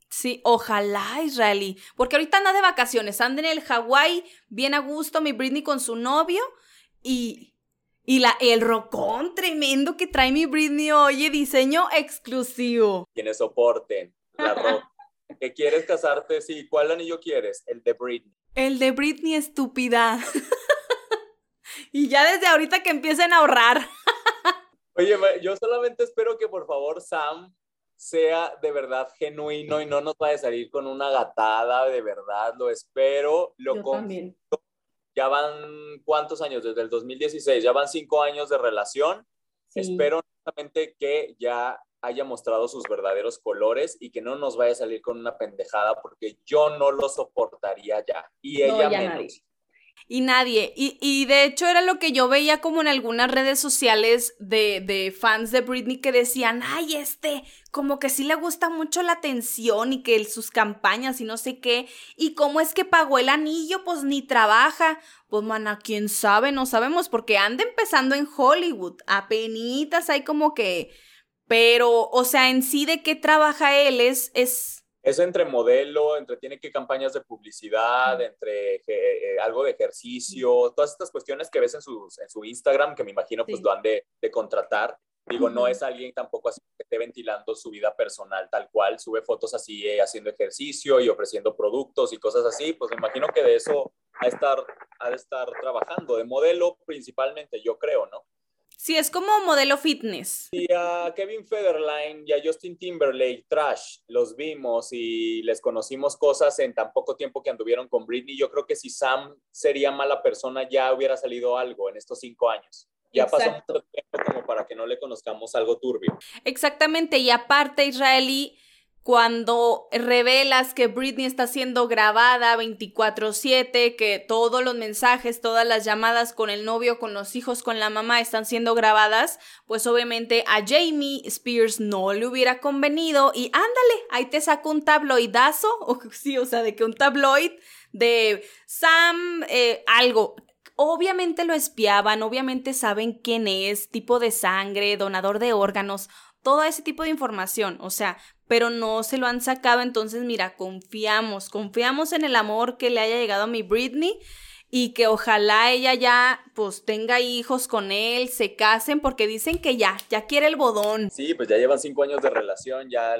Sí, ojalá, Israeli. Porque ahorita anda de vacaciones, anda en el Hawái, bien a gusto, mi Britney con su novio. Y y la, el rocón tremendo que trae mi Britney, oye, diseño exclusivo. Quienes soporten la [laughs] ropa. ¿Que quieres casarte? Sí. ¿Cuál anillo quieres? El de Britney. El de Britney, estúpida. [laughs] y ya desde ahorita que empiecen a ahorrar. [laughs] Oye, yo solamente espero que por favor Sam sea de verdad genuino y no nos vaya a salir con una gatada, de verdad, lo espero. Lo yo también ya van cuántos años, desde el 2016, ya van cinco años de relación. Espero honestamente que ya haya mostrado sus verdaderos colores y que no nos vaya a salir con una pendejada porque yo no lo soportaría ya. Y ella menos y nadie. Y, y, de hecho era lo que yo veía como en algunas redes sociales de, de, fans de Britney que decían, ay, este, como que sí le gusta mucho la atención y que sus campañas y no sé qué. Y cómo es que pagó el anillo, pues ni trabaja. Pues mana, quién sabe, no sabemos, porque anda empezando en Hollywood. Apenitas hay como que... Pero, o sea, en sí de qué trabaja él es... es es entre modelo, entre tiene que campañas de publicidad, entre eh, algo de ejercicio, todas estas cuestiones que ves en su, en su Instagram, que me imagino pues lo han de, de contratar. Digo, no es alguien tampoco así que esté ventilando su vida personal tal cual, sube fotos así eh, haciendo ejercicio y ofreciendo productos y cosas así, pues me imagino que de eso ha de estar, ha de estar trabajando, de modelo principalmente, yo creo, ¿no? Sí, es como modelo fitness. Y a Kevin Federline y a Justin Timberlake, Trash, los vimos y les conocimos cosas en tan poco tiempo que anduvieron con Britney. Yo creo que si Sam sería mala persona, ya hubiera salido algo en estos cinco años. Ya pasó mucho tiempo como para que no le conozcamos algo turbio. Exactamente, y aparte, Israeli cuando revelas que Britney está siendo grabada 24/7, que todos los mensajes, todas las llamadas con el novio, con los hijos, con la mamá están siendo grabadas, pues obviamente a Jamie Spears no le hubiera convenido y ándale, ahí te saco un tabloidazo, [laughs] o sí, o sea, de que un tabloid de Sam, eh, algo, obviamente lo espiaban, obviamente saben quién es, tipo de sangre, donador de órganos, todo ese tipo de información, o sea, pero no se lo han sacado. Entonces, mira, confiamos, confiamos en el amor que le haya llegado a mi Britney y que ojalá ella ya pues tenga hijos con él, se casen, porque dicen que ya, ya quiere el bodón. Sí, pues ya llevan cinco años de relación, ya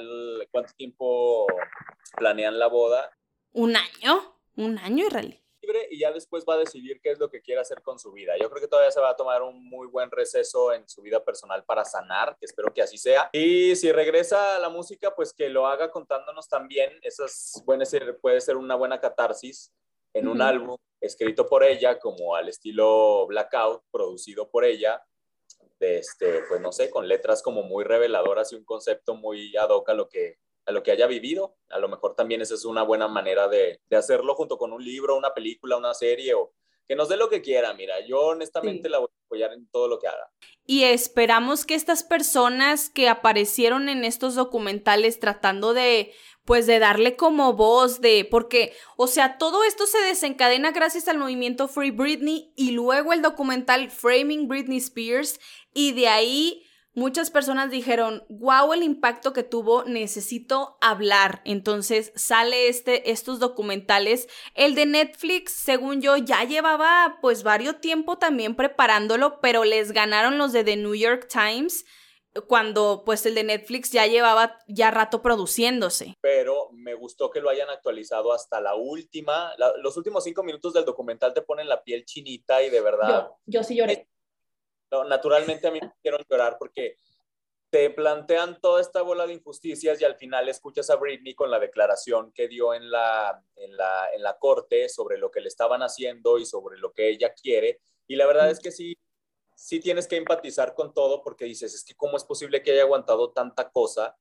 ¿cuánto tiempo planean la boda? Un año, un año, Israel y ya después va a decidir qué es lo que quiere hacer con su vida. Yo creo que todavía se va a tomar un muy buen receso en su vida personal para sanar, que espero que así sea. Y si regresa a la música, pues que lo haga contándonos también. Eso puede ser, puede ser una buena catarsis en un álbum escrito por ella, como al estilo Blackout, producido por ella, de este, pues no sé, con letras como muy reveladoras y un concepto muy ad hoc a lo que a lo que haya vivido. A lo mejor también esa es una buena manera de, hacerlo junto con un libro, una película, una serie o que nos dé lo que quiera. Mira, yo honestamente la voy a apoyar en todo lo que haga. Y esperamos que estas personas que aparecieron en estos documentales tratando de pues de darle como voz de porque o sea, todo esto se desencadena gracias al movimiento Free Britney y luego el documental Framing Britney Spears y de ahí muchas personas dijeron, wow, el impacto que tuvo, necesito hablar. Entonces sale este, estos documentales. El de Netflix, según yo, ya llevaba pues varios tiempo también preparándolo, pero les ganaron los de The New York Times. cuando pues el de Netflix ya llevaba ya rato produciéndose. Pero me gustó que lo hayan actualizado hasta la última, los últimos cinco minutos del documental te ponen la piel chinita y de verdad... Yo, yo sí lloré. No, naturalmente a mí me quiero llorar porque te plantean toda esta bola de injusticias y al final escuchas a Britney con la declaración que dio en la, en la, en la corte sobre lo que le estaban haciendo y sobre lo que ella quiere. Y la verdad es que sí, sí tienes que empatizar con todo porque dices, es que cómo es posible que haya aguantado tanta cosa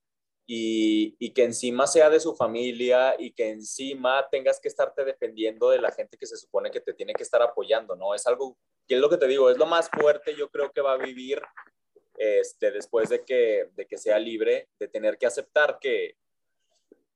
y, y, que encima sea de su familia y que encima tengas que estarte defendiendo de la gente que se supone que te tiene que estar apoyando, ¿no? Es algo, que es lo que te digo, es lo más fuerte yo creo que va a vivir este, después de que, de que sea libre, de tener que aceptar que,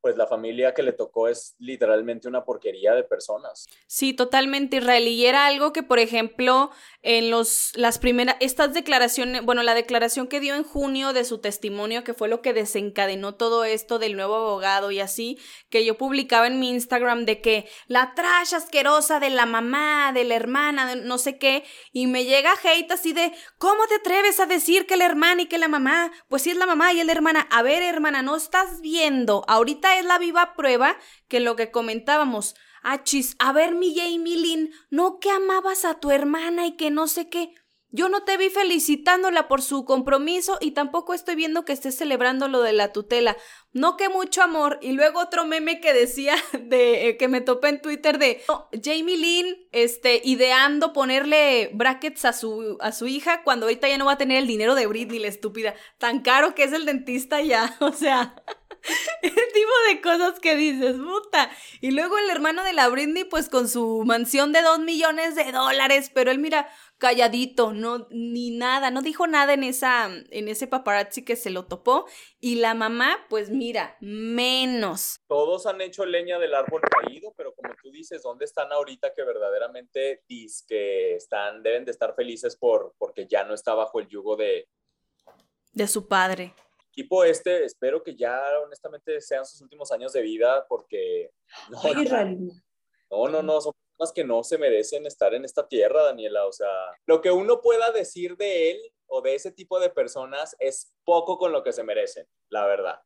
pues la familia que le tocó es literalmente una porquería de personas. Sí, totalmente, Israel. Y era algo que, por ejemplo, en los, las primeras, estas declaraciones, bueno, la declaración que dio en junio de su testimonio, que fue lo que desencadenó todo esto del nuevo abogado y así, que yo publicaba en mi Instagram de que la trash asquerosa de la mamá, de la hermana, de no sé qué, y me llega hate así de, ¿cómo te atreves a decir que la hermana y que la mamá? Pues si es la mamá y es la hermana. A ver, hermana, no estás viendo. Ahorita es la viva prueba que lo que comentábamos. Achis, a ver, mi Jamie Lynn, no que amabas a tu hermana y que no sé qué. Yo no te vi felicitándola por su compromiso y tampoco estoy viendo que estés celebrando lo de la tutela. No que mucho amor. Y luego otro meme que decía [laughs] de eh, que me topé en Twitter de Jamie Lynn este ideando ponerle brackets a su a su hija cuando ahorita ya no va a tener el dinero de Britney, la estúpida. Tan caro que es el dentista ya, [laughs] o sea, [laughs] el tipo de cosas que dices, puta. Y luego el hermano de la Britney pues con su mansión de dos millones de dólares, pero él mira, calladito, no, ni nada, no dijo nada en esa, en ese paparazzi que se lo topó. Y la mamá, pues mira, menos. Todos han hecho leña del árbol caído, pero como tú dices, ¿dónde están ahorita que verdaderamente dis que están, deben de estar felices por, porque ya no está bajo el yugo de... De su padre. Equipo este, espero que ya honestamente sean sus últimos años de vida porque... [laughs] No, no, no, no, son que no se merecen estar en esta tierra, Daniela. O sea, lo que uno pueda decir de él o de ese tipo de personas es poco con lo que se merecen, la verdad.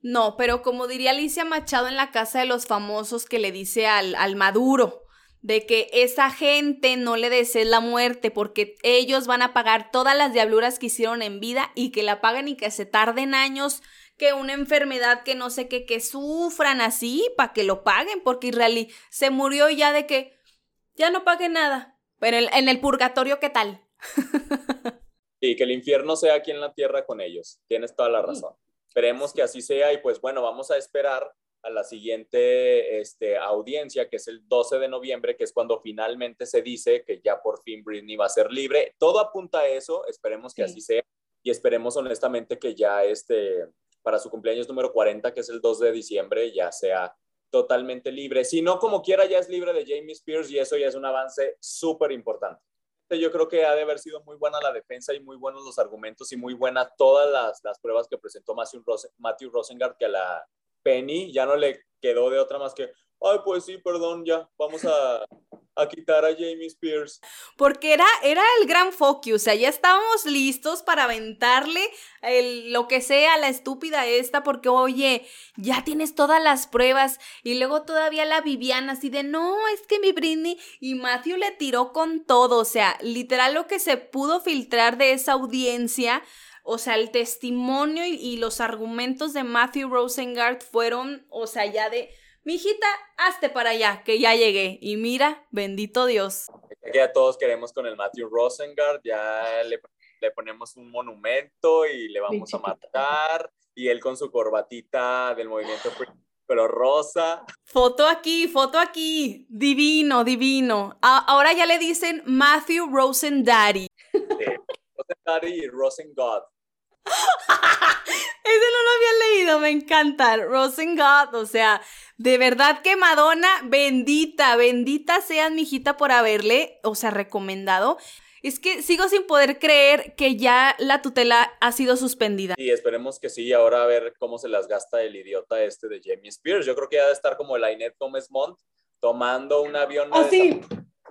No, pero como diría Alicia Machado en la Casa de los Famosos que le dice al, al Maduro, de que esa gente no le desee la muerte porque ellos van a pagar todas las diabluras que hicieron en vida y que la paguen y que se tarden años que una enfermedad que no sé qué, que sufran así para que lo paguen, porque Israelí se murió ya de que ya no pague nada. Pero en, el purgatorio, ¿qué tal? [laughs] Y que el infierno sea aquí en la tierra con ellos. Tienes toda la razón. Esperemos que así sea y pues bueno, vamos a esperar a la siguiente este, audiencia, que es el 12 de noviembre, que es cuando finalmente se dice que ya por fin Britney va a ser libre. Todo apunta a eso, esperemos que así sea y esperemos honestamente que ya este, para su cumpleaños número 40, que es el 2 de diciembre, ya sea totalmente libre. Si no, como quiera, ya es libre de Jamie Spears y eso ya es un avance súper importante. Yo creo que ha de haber sido muy buena la defensa y muy buenos los argumentos y muy buena todas las, las pruebas que presentó Matthew, Rosen, Matthew Rosengard, que a la Penny ya no le quedó de otra más que, ay, pues sí, perdón, ya, vamos a, a quitar a Jamie Spears. Porque era, era el gran focus, o sea, ya estábamos listos para aventarle lo que sea a la estúpida esta, porque oye, ya tienes todas las pruebas, y luego todavía la Viviana así de, no, es que mi Britney, y Matthew le tiró con todo, o sea, literal lo que se pudo filtrar de esa audiencia, o sea, el testimonio y, y los argumentos de Matthew Rosengart fueron, o sea, ya de mijita, hazte para allá, que ya llegué. Y mira, bendito Dios. Ya todos queremos con el Matthew Rosengard, ya le, ponemos un monumento y le vamos a matar. Y él con su corbatita del movimiento pero rosa. Foto aquí, foto aquí. Divino, divino. ahora ya le dicen Matthew Rosendaddy. Sí, Rosendaddy y Rosengod. [laughs] Ese no lo había leído, me encanta. God, o sea, de verdad que Madonna, bendita, bendita seas mi hijita por haberle, o sea, recomendado. Es que sigo sin poder creer que ya la tutela ha sido suspendida. Y esperemos que sí, ahora a ver cómo se las gasta el idiota este de Jamie Spears. Yo creo que ya de estar como la Inette Thomas Mont tomando un avión. Oh, sí.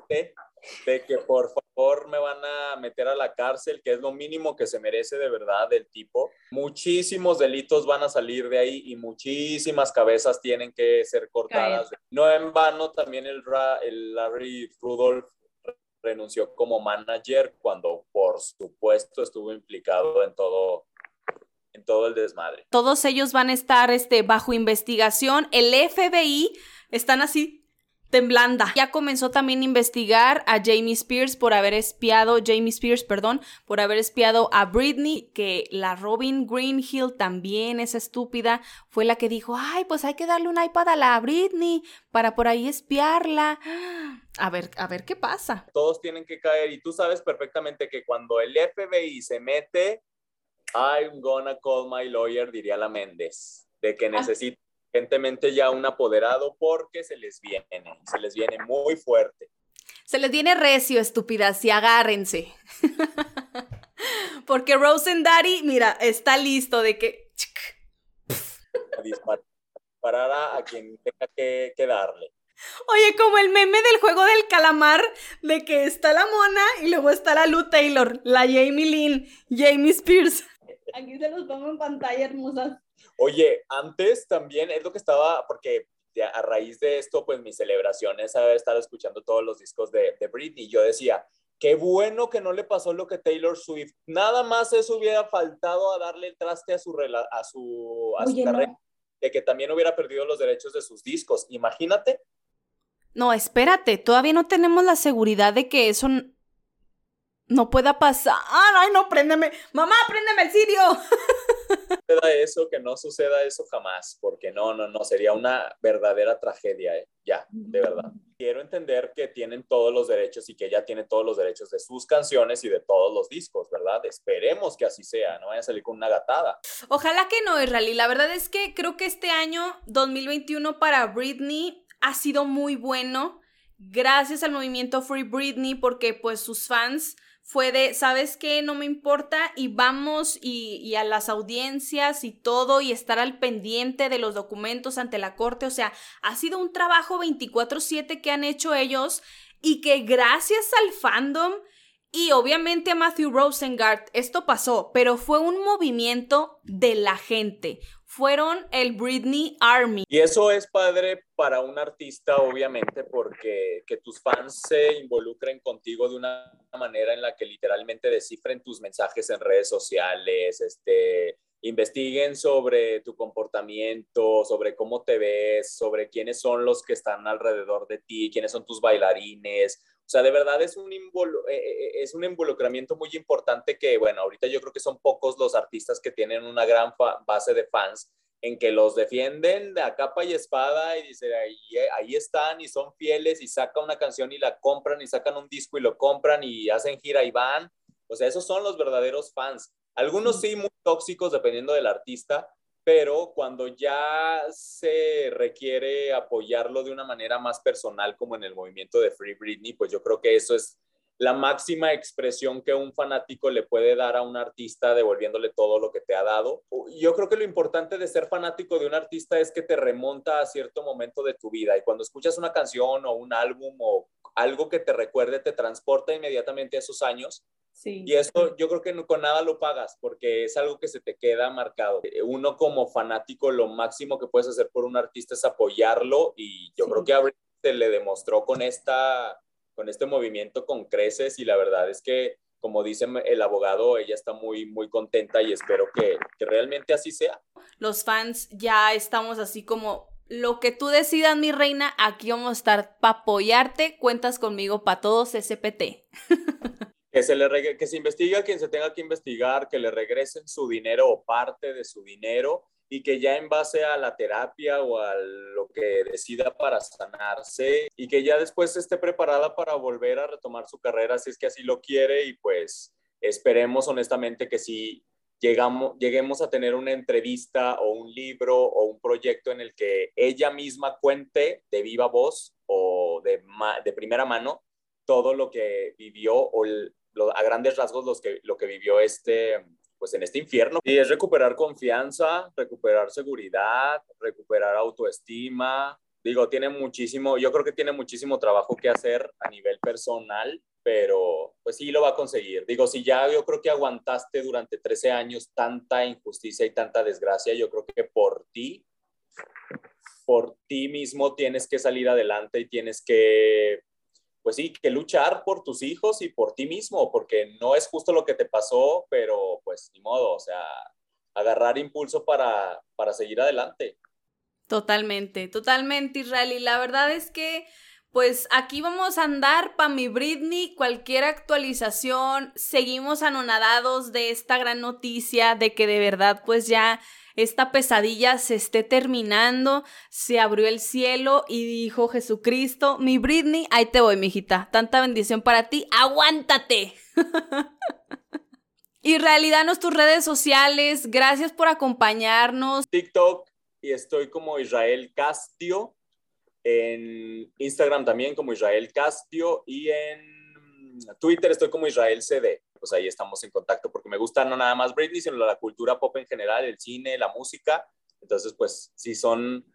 de que por favor me van a meter a la cárcel, que es lo mínimo que se merece de verdad el tipo. Muchísimos delitos van a salir de ahí y muchísimas cabezas tienen que ser cortadas. No en vano también el, el Larry Rudolph renunció como manager cuando por supuesto estuvo implicado en todo en todo el desmadre. Todos ellos van a estar este, bajo investigación. El FBI están así temblanda. Ya comenzó también a investigar a Jamie Spears por haber espiado, Jamie Spears, perdón, por haber espiado a Britney, que la Robin Greenhill también es estúpida, fue la que dijo, ay, pues hay que darle un iPad a la Britney para por ahí espiarla. A ver, a ver qué pasa. Todos tienen que caer y tú sabes perfectamente que cuando el FBI se mete, I'm gonna call my lawyer, diría la Méndez, de que ah. Urgentemente ya un apoderado porque se les viene, se les viene muy fuerte. Se les viene recio, estúpidas, y agárrense. [laughs] porque Daddy, mira, está listo de que... Disparará a quien tenga que, que darle. Oye, como el meme del juego del calamar, de que está la mona y luego está la Lou Taylor, la Jamie Lynn, Jamie Spears. Aquí se los pongo en pantalla hermosas. Oye, antes también es lo que estaba, porque a raíz de esto, pues mis celebraciones, haber estado escuchando todos los discos de, de Britney, yo decía, qué bueno que no le pasó lo que Taylor Swift. Nada más eso hubiera faltado a darle el traste a su, a su, a su carrera, de que también hubiera perdido los derechos de sus discos. Imagínate. No, espérate, todavía no tenemos la seguridad de que eso no pueda pasar. Ay, no, préndeme. Mamá, préndeme el sirio. [laughs] suceda eso, que no suceda eso jamás, porque no, no, no, sería una verdadera tragedia, ¿eh? ya, de verdad. Quiero entender que tienen todos los derechos y que ella tiene todos los derechos de sus canciones y de todos los discos, ¿verdad? Esperemos que así sea, no vaya a salir con una gatada. Ojalá que no, Israel. La verdad es que creo que este año 2021 para Britney ha sido muy bueno gracias al movimiento Free Britney porque pues sus fans fue de, ¿sabes qué? No me importa y vamos y, a las audiencias y todo y estar al pendiente de los documentos ante la corte. O sea, ha sido un trabajo 24/7 que han hecho ellos y que gracias al fandom y obviamente a Matthew Rosengart esto pasó, pero fue un movimiento de la gente, fueron el Britney Army. Y eso es padre para un artista, obviamente, porque que tus fans se involucren contigo de una manera en la que literalmente descifren tus mensajes en redes sociales, este, investiguen sobre tu comportamiento, sobre cómo te ves, sobre quiénes son los que están alrededor de ti, quiénes son tus bailarines. O sea, de verdad es un, eh, eh, es un involucramiento muy importante que, bueno, ahorita yo creo que son pocos los artistas que tienen una gran base de fans en que los defienden de a capa y espada y dice, ahí, ahí están y son fieles y sacan una canción y la compran y sacan un disco y lo compran y hacen gira y van. O sea, esos son los verdaderos fans. Algunos sí muy tóxicos dependiendo del artista, pero cuando ya se requiere apoyarlo de una manera más personal, como en el movimiento de Free Britney, pues yo creo que eso es la máxima expresión que un fanático le puede dar a un artista devolviéndole todo lo que te ha dado. Yo creo que lo importante de ser fanático de un artista es que te remonta a cierto momento de tu vida y cuando escuchas una canción o un álbum o algo que te recuerde, te transporta inmediatamente a esos años y eso yo creo que con nada lo pagas porque es algo que se te queda marcado. Uno como fanático lo máximo que puedes hacer por un artista es apoyarlo y yo creo que a se le demostró con, esta, con este movimiento con creces y la verdad es que como dice el abogado, ella está muy, muy contenta y espero que, que realmente así sea. Los fans ya estamos así como lo que tú decidas, mi reina, aquí vamos a estar para apoyarte. Cuentas conmigo para todos SPT. que se, le que se investigue a quien se tenga que investigar, que le regresen su dinero o parte de su dinero y que ya en base a la terapia o a lo que decida para sanarse y que ya después esté preparada para volver a retomar su carrera si es que así lo quiere y pues esperemos honestamente que si llegamos, lleguemos a tener una entrevista o un libro o un proyecto en el que ella misma cuente de viva voz o de, de primera mano todo lo que vivió o a grandes rasgos los que, lo que vivió este, pues en este infierno. Y es recuperar confianza, recuperar seguridad, recuperar autoestima, digo, tiene muchísimo, yo creo que tiene muchísimo trabajo que hacer a nivel personal, pero pues sí lo va a conseguir. Digo, si ya yo creo que aguantaste durante 13 años tanta injusticia y tanta desgracia, yo creo que por ti, por ti mismo tienes que salir adelante y tienes que, pues sí, que luchar por tus hijos y por ti mismo, porque no es justo lo que te pasó, pero pues ni modo, o sea, agarrar impulso para, para seguir adelante. Totalmente, totalmente, Israel. Y la verdad es que, pues aquí vamos a andar para mi Britney. Cualquier actualización, seguimos anonadados de esta gran noticia de que de verdad, pues ya esta pesadilla se esté terminando. Se abrió el cielo y dijo Jesucristo, mi Britney, ahí te voy, mijita. Tanta bendición para ti, aguántate. [laughs] Israel, danos tus redes sociales. Gracias por acompañarnos. TikTok y estoy como Israel Castio. En Instagram también como Israel Castio y en Twitter estoy como Israel CD. Pues ahí estamos en contacto porque me gusta no nada más Britney, sino la cultura pop en general, el cine, la música. Entonces, pues si son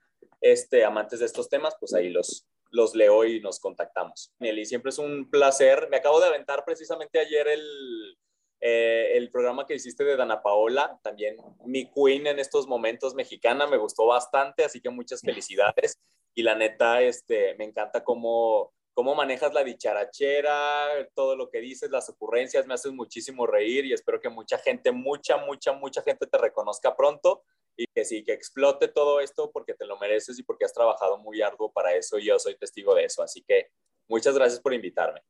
este, amantes de estos temas, pues ahí los, los leo y nos contactamos. Nelly, siempre es un placer. Me acabo de aventar precisamente ayer el, eh, el programa que hiciste de Dana Paola, también mi queen en estos momentos mexicana, me gustó bastante, así que muchas felicidades. Y la neta, este, me encanta cómo, cómo manejas la dicharachera, todo lo que dices, las ocurrencias, me hacen muchísimo reír y espero que mucha gente, mucha, mucha, mucha gente te reconozca pronto y que sí, que explote todo esto porque te lo mereces y porque has trabajado muy arduo para eso y yo soy testigo de eso. Así que muchas gracias por invitarme.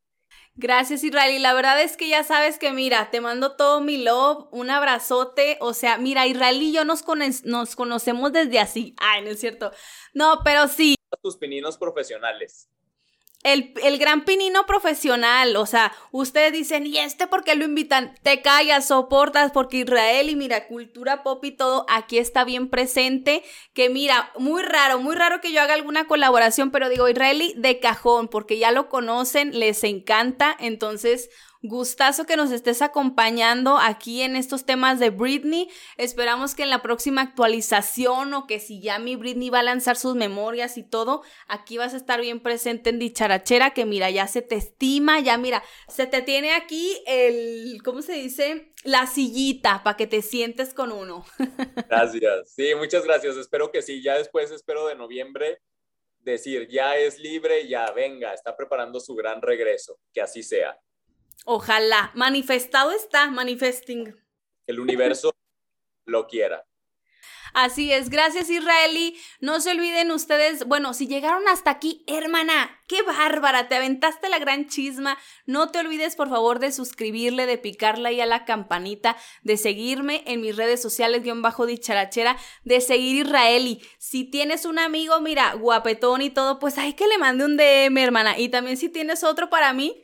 Gracias, Israel. Y la verdad es que ya sabes que, mira, te mando todo mi love, un abrazote. O sea, mira, Israel y yo nos, nos conocemos desde así. Ay, no es cierto. No, pero sí. Tus pininos profesionales. El, gran pinino profesional, o sea, ustedes dicen, ¿y este por qué lo invitan? Te callas, soportas, porque Israel y mira, cultura pop y todo, aquí está bien presente, que mira, muy raro, muy raro que yo haga alguna colaboración, pero digo, Israeli de cajón, porque ya lo conocen, les encanta, entonces Gustazo que nos estés acompañando aquí en estos temas de Britney. Esperamos que en la próxima actualización o que si ya mi Britney va a lanzar sus memorias y todo, aquí vas a estar bien presente en Dicharachera, que mira, ya se te estima, ya mira, se te tiene aquí el, ¿cómo se dice? La sillita para que te sientes con uno. [laughs] Gracias. Sí, muchas gracias. Espero que sí. Ya después, espero de noviembre, decir, ya es libre, ya venga, está preparando su gran regreso. Que así sea. Ojalá. Manifestado está, manifesting. El universo [laughs] lo quiera. Así es, gracias Israeli. No se olviden ustedes, bueno, si llegaron hasta aquí, hermana, qué bárbara, te aventaste la gran chisma. No te olvides por favor de suscribirle, de picarle ahí a la campanita, de seguirme en mis redes sociales, guion bajo dicharachera, de seguir Israeli. Si tienes un amigo, mira, guapetón y todo, pues hay que le mande un DM, hermana. Y también si tienes otro para mí,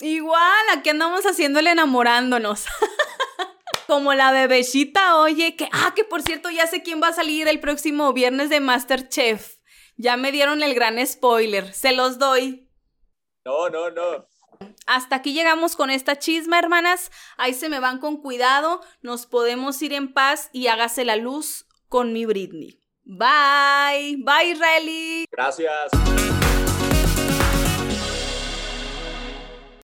Igual, aquí andamos haciéndole enamorándonos. [laughs] Como la bebecita, oye, que, ah, que por cierto, ya sé quién va a salir el próximo viernes de Masterchef. Ya me dieron el gran spoiler, se los doy. No, no, no. Hasta aquí llegamos con esta chisma, hermanas. Ahí se me van con cuidado. Nos podemos ir en paz y hágase la luz con mi Britney. Bye. Bye, Israeli. Gracias.